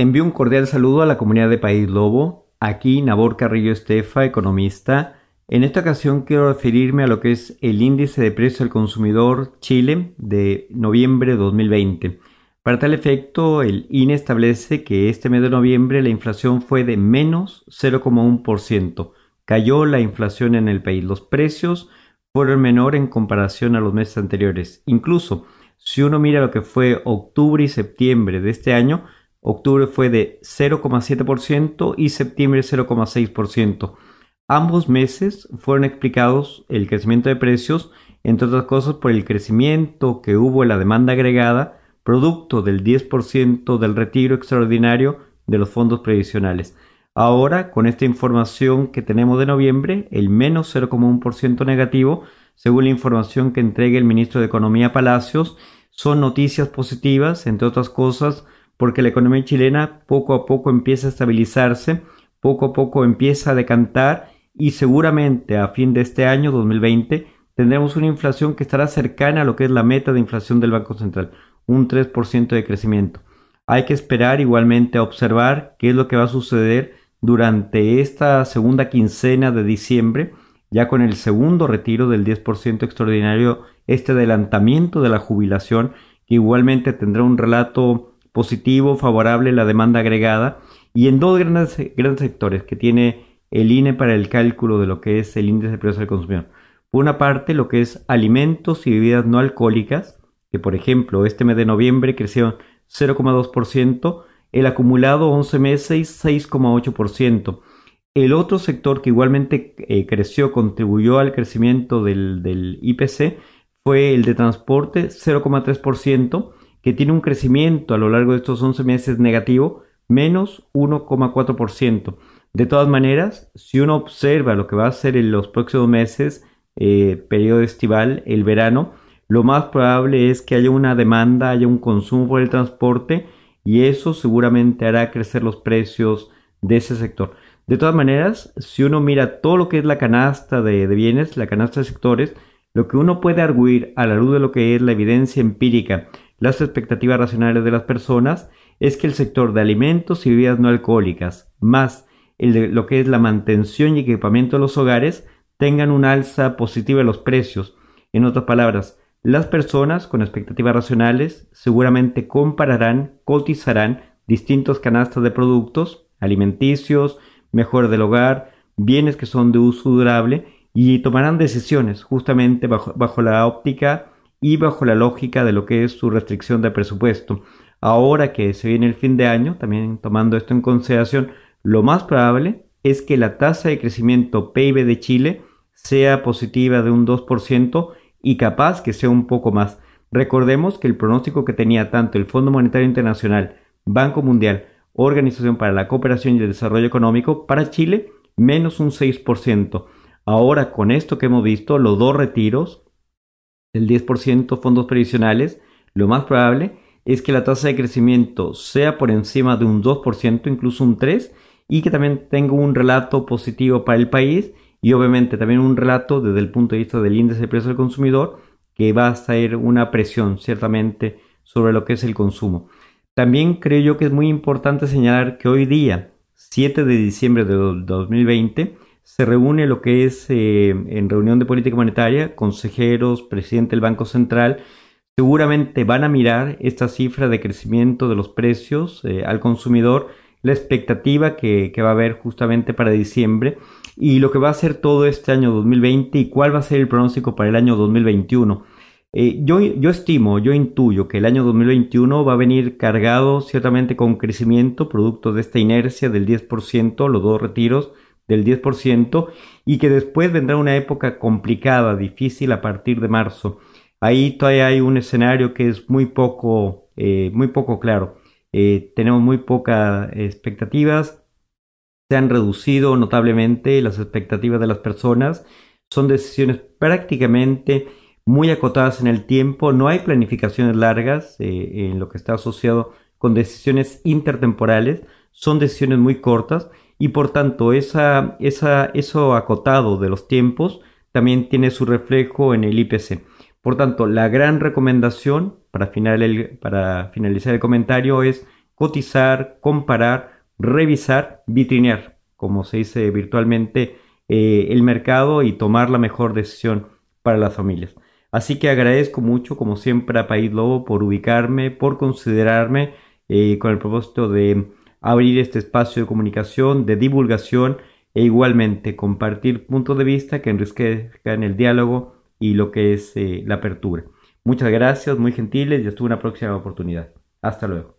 Envío un cordial saludo a la comunidad de País Lobo. Aquí Nabor Carrillo Estefa, economista. En esta ocasión quiero referirme a lo que es el índice de precio al consumidor Chile de noviembre de 2020. Para tal efecto, el INE establece que este mes de noviembre la inflación fue de menos 0,1%. Cayó la inflación en el país. Los precios fueron menor en comparación a los meses anteriores. Incluso, si uno mira lo que fue octubre y septiembre de este año, Octubre fue de 0,7% y septiembre 0,6%. Ambos meses fueron explicados el crecimiento de precios, entre otras cosas, por el crecimiento que hubo en la demanda agregada, producto del 10% del retiro extraordinario de los fondos previsionales. Ahora, con esta información que tenemos de noviembre, el menos 0,1% negativo, según la información que entrega el ministro de Economía Palacios, son noticias positivas, entre otras cosas, porque la economía chilena poco a poco empieza a estabilizarse, poco a poco empieza a decantar y seguramente a fin de este año 2020 tendremos una inflación que estará cercana a lo que es la meta de inflación del Banco Central, un 3% de crecimiento. Hay que esperar igualmente a observar qué es lo que va a suceder durante esta segunda quincena de diciembre, ya con el segundo retiro del 10% extraordinario, este adelantamiento de la jubilación, que igualmente tendrá un relato positivo, favorable la demanda agregada y en dos grandes, grandes sectores que tiene el INE para el cálculo de lo que es el índice de precios del consumidor. Por una parte, lo que es alimentos y bebidas no alcohólicas, que por ejemplo este mes de noviembre crecieron 0,2%, el acumulado 11 meses 6,8%. El otro sector que igualmente eh, creció, contribuyó al crecimiento del, del IPC, fue el de transporte 0,3%, que tiene un crecimiento a lo largo de estos 11 meses negativo, menos 1,4%. De todas maneras, si uno observa lo que va a ser en los próximos meses, eh, periodo estival, el verano, lo más probable es que haya una demanda, haya un consumo por el transporte y eso seguramente hará crecer los precios de ese sector. De todas maneras, si uno mira todo lo que es la canasta de, de bienes, la canasta de sectores, lo que uno puede arguir a la luz de lo que es la evidencia empírica las expectativas racionales de las personas es que el sector de alimentos y bebidas no alcohólicas, más el de lo que es la mantención y equipamiento de los hogares, tengan una alza positiva de los precios. En otras palabras, las personas con expectativas racionales seguramente compararán, cotizarán distintos canastas de productos alimenticios, mejor del hogar, bienes que son de uso durable y tomarán decisiones justamente bajo, bajo la óptica y bajo la lógica de lo que es su restricción de presupuesto. Ahora que se viene el fin de año, también tomando esto en consideración, lo más probable es que la tasa de crecimiento PIB de Chile sea positiva de un 2% y capaz que sea un poco más. Recordemos que el pronóstico que tenía tanto el Fondo Monetario Internacional, Banco Mundial, Organización para la Cooperación y el Desarrollo Económico, para Chile, menos un 6%. Ahora, con esto que hemos visto, los dos retiros, el 10% fondos previsionales, lo más probable es que la tasa de crecimiento sea por encima de un 2%, incluso un 3%, y que también tenga un relato positivo para el país y obviamente también un relato desde el punto de vista del índice de precios del consumidor que va a ser una presión ciertamente sobre lo que es el consumo. También creo yo que es muy importante señalar que hoy día, 7 de diciembre de 2020, se reúne lo que es eh, en reunión de política monetaria, consejeros, presidente del Banco Central, seguramente van a mirar esta cifra de crecimiento de los precios eh, al consumidor, la expectativa que, va a haber justamente para diciembre y lo que va a ser todo este año 2020 y cuál va a ser el pronóstico para el año 2021. Eh, yo, yo estimo, yo intuyo que el año 2021 va a venir cargado ciertamente con crecimiento producto de esta inercia del 10%, los dos retiros, del 10% y que después vendrá una época complicada, difícil a partir de marzo. Ahí todavía hay un escenario que es muy poco, eh, muy poco claro. Eh, tenemos muy pocas expectativas, se han reducido notablemente las expectativas de las personas, son decisiones prácticamente muy acotadas en el tiempo, no hay planificaciones largas eh, en lo que está asociado con decisiones intertemporales, son decisiones muy cortas y por tanto esa, esa, eso acotado de los tiempos también tiene su reflejo en el IPC. Por tanto, la gran recomendación para, final para finalizar el comentario es cotizar, comparar, revisar, vitrinear, como se dice virtualmente, eh, el mercado y tomar la mejor decisión para las familias. Así que agradezco mucho, como siempre, a País Lobo por ubicarme, por considerarme eh, con el propósito de abrir este espacio de comunicación, de divulgación e igualmente compartir puntos de vista que enriquezcan el diálogo y lo que es eh, la apertura. Muchas gracias, muy gentiles y hasta una próxima oportunidad. Hasta luego.